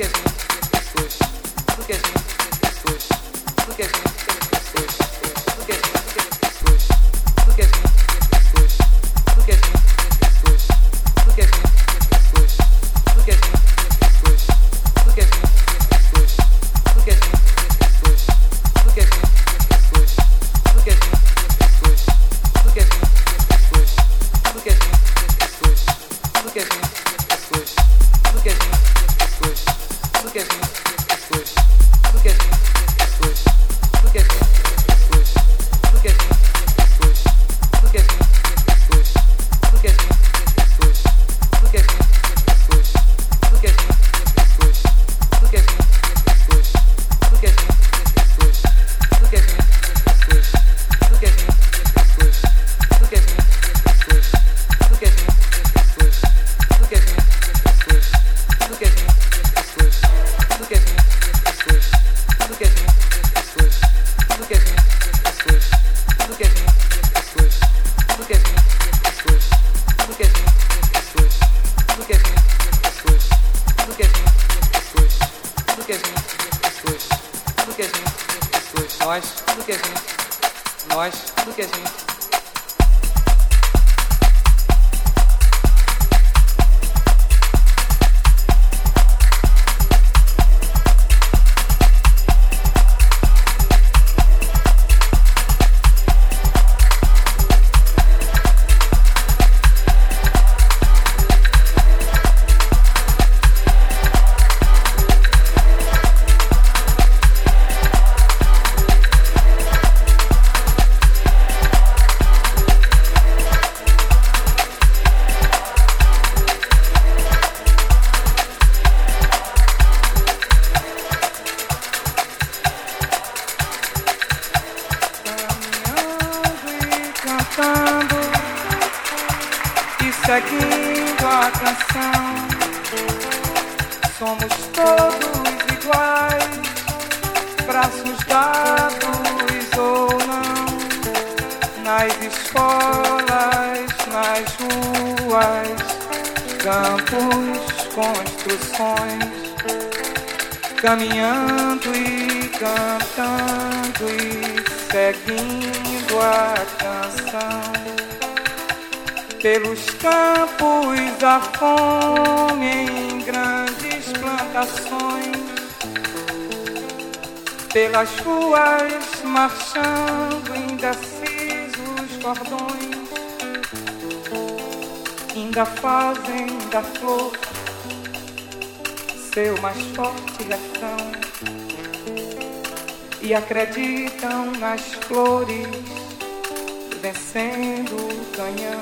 que sí. seu mais forte refrão e acreditam nas flores vencendo o canhão.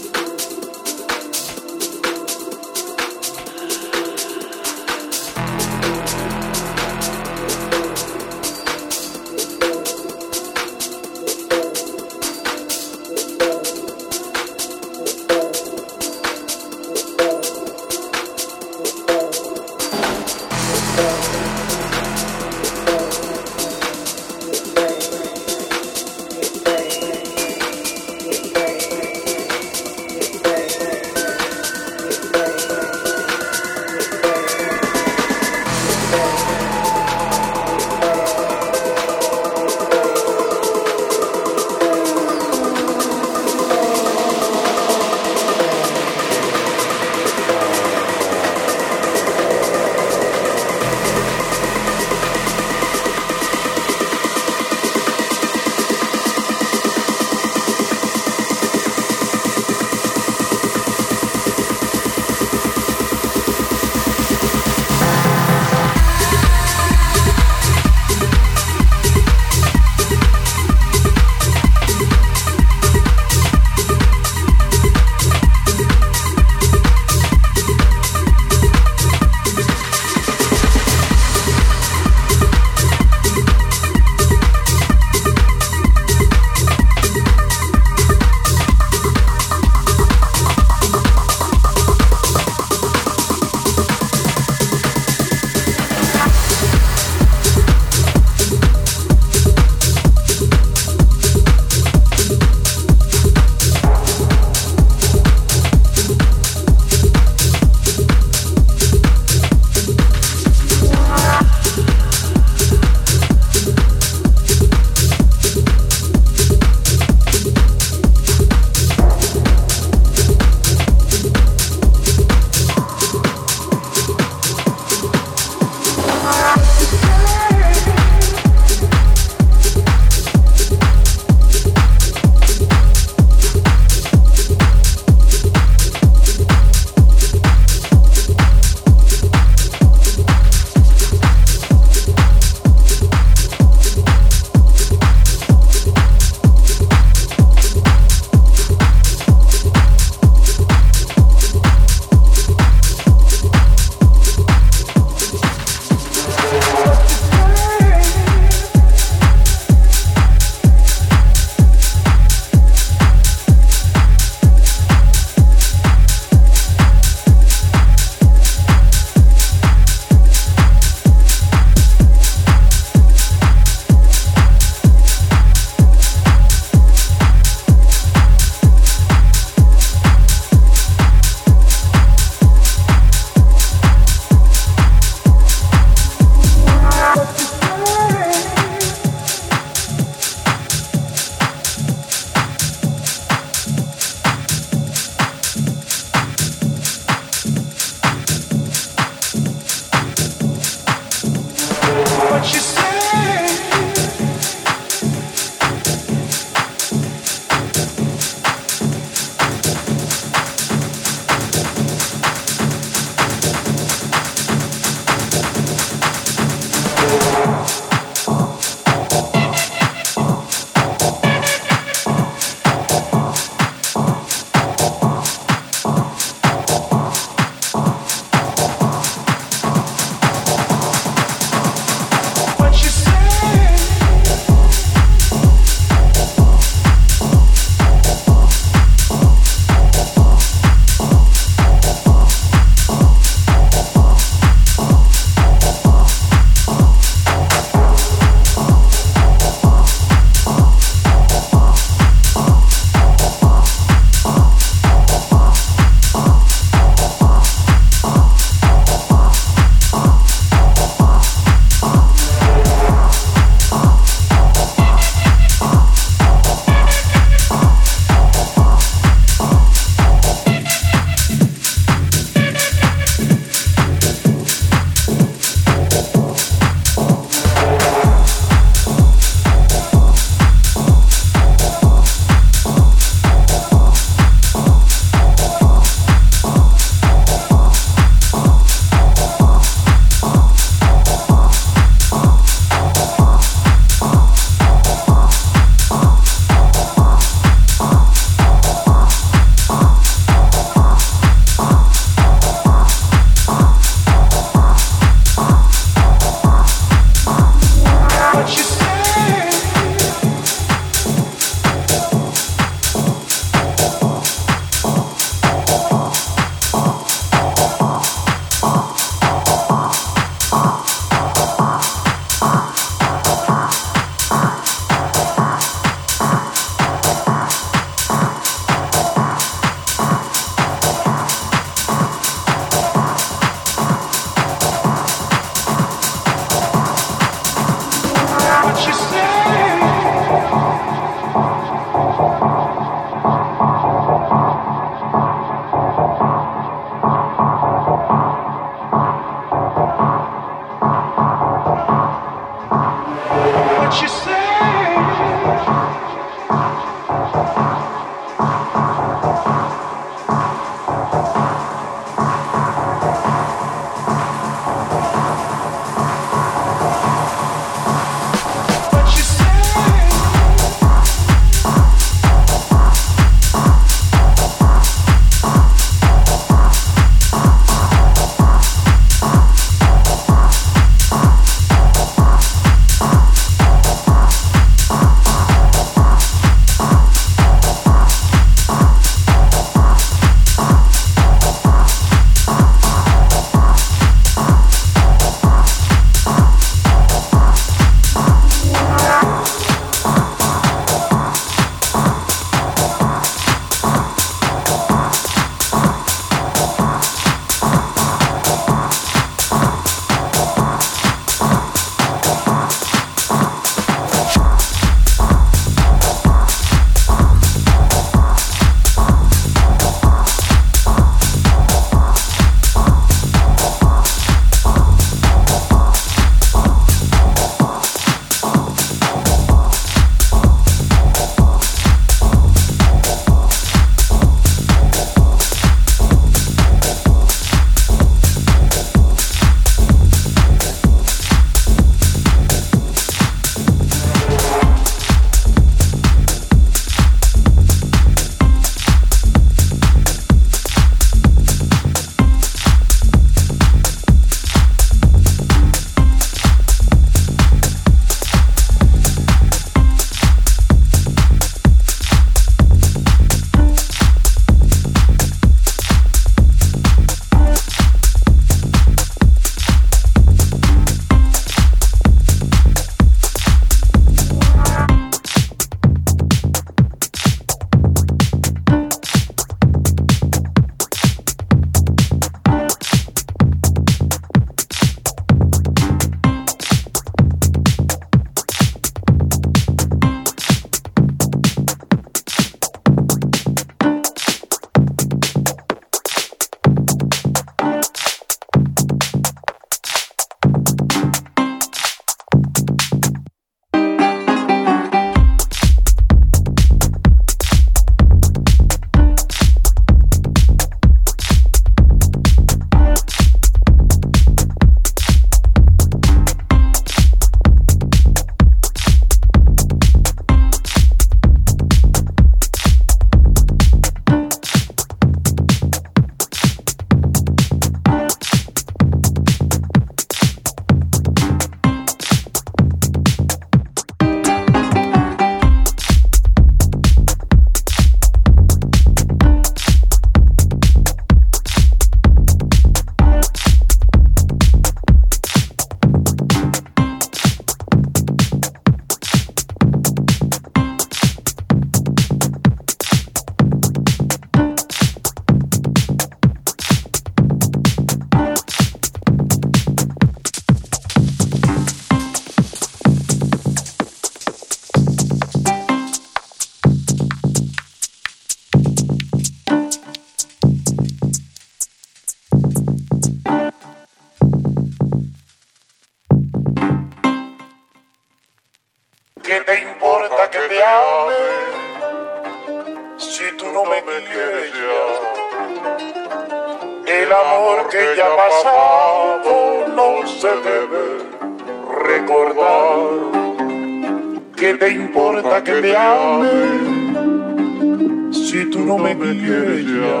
si tú no me quieres ya.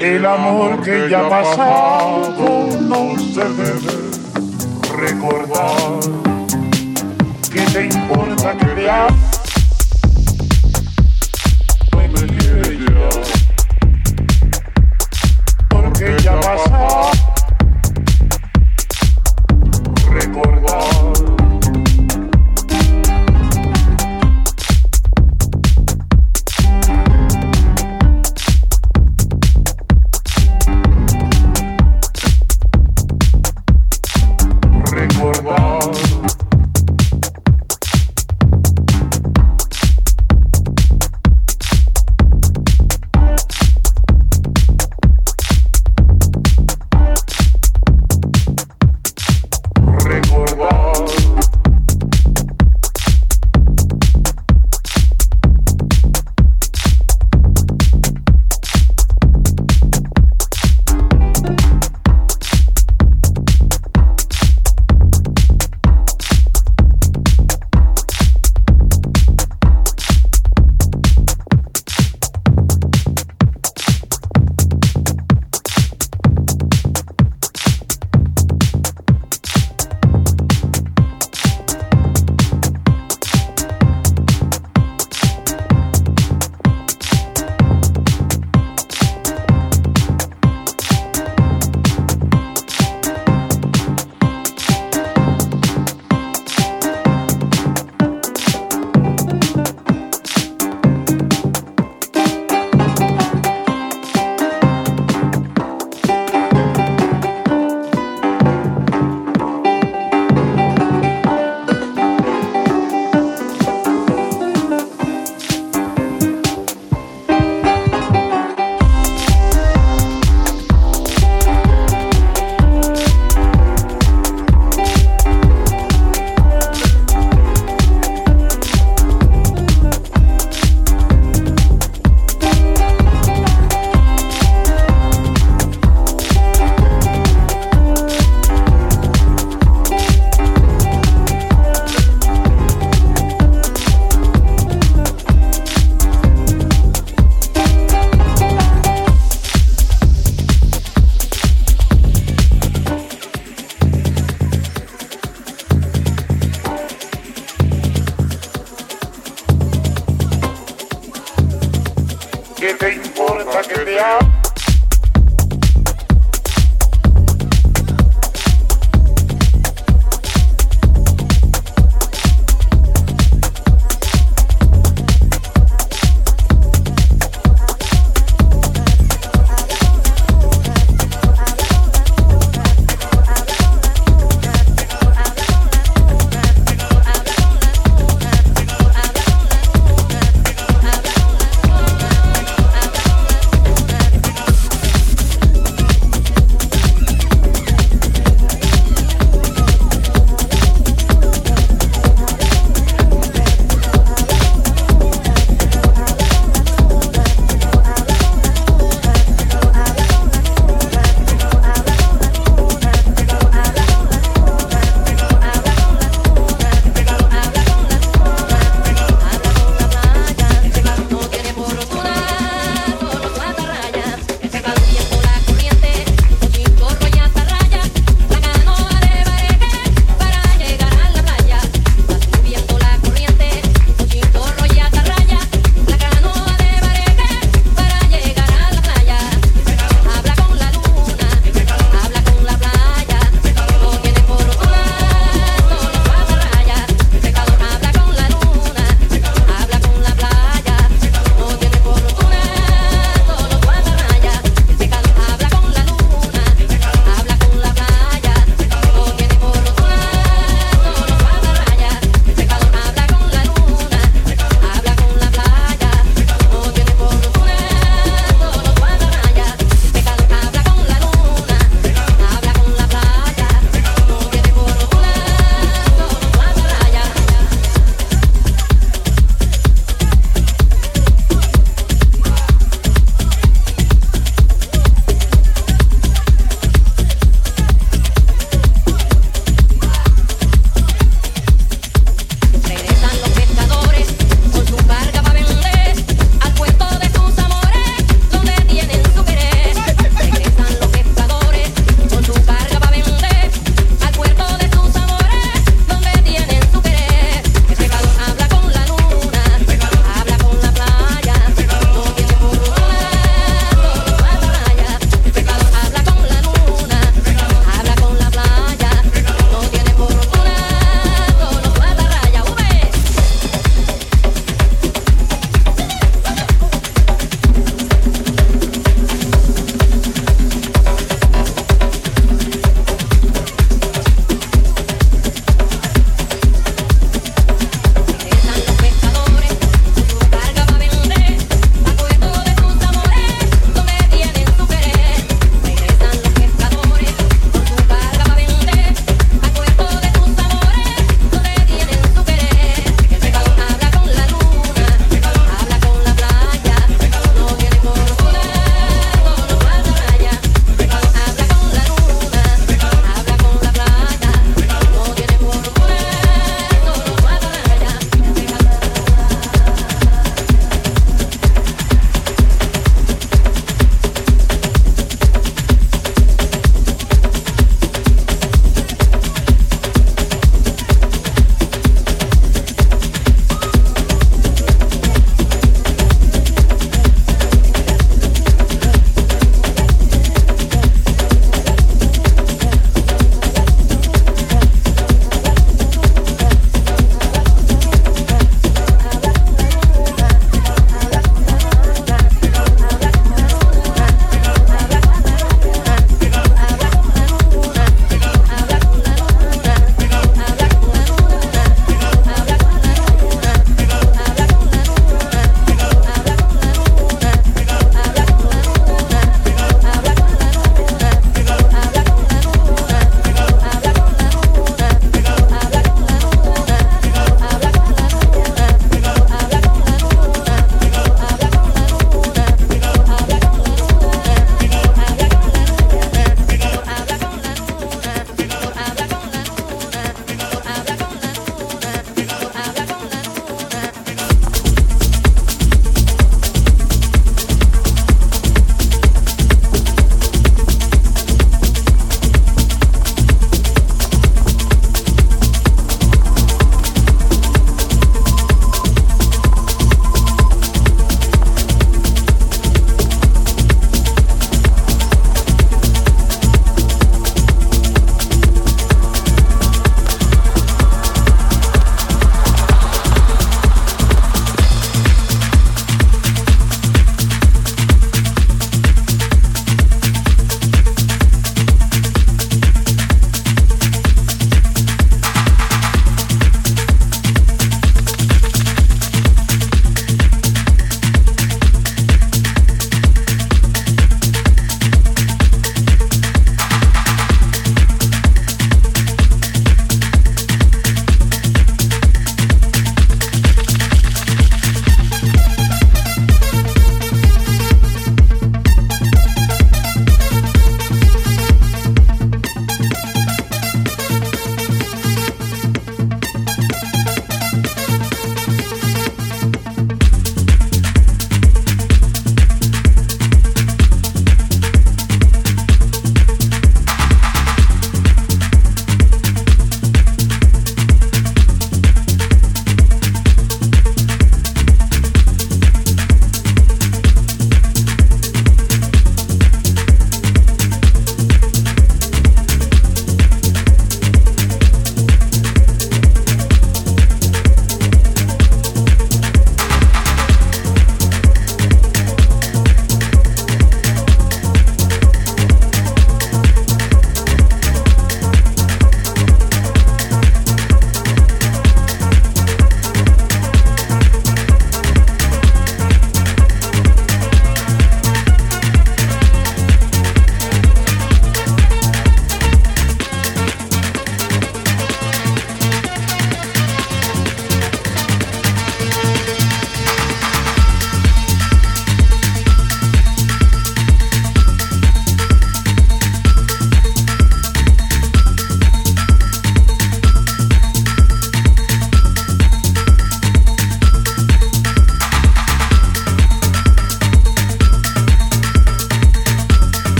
El amor que ya ha pasado no se debe recordar. ¿Qué te importa que me hable?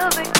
music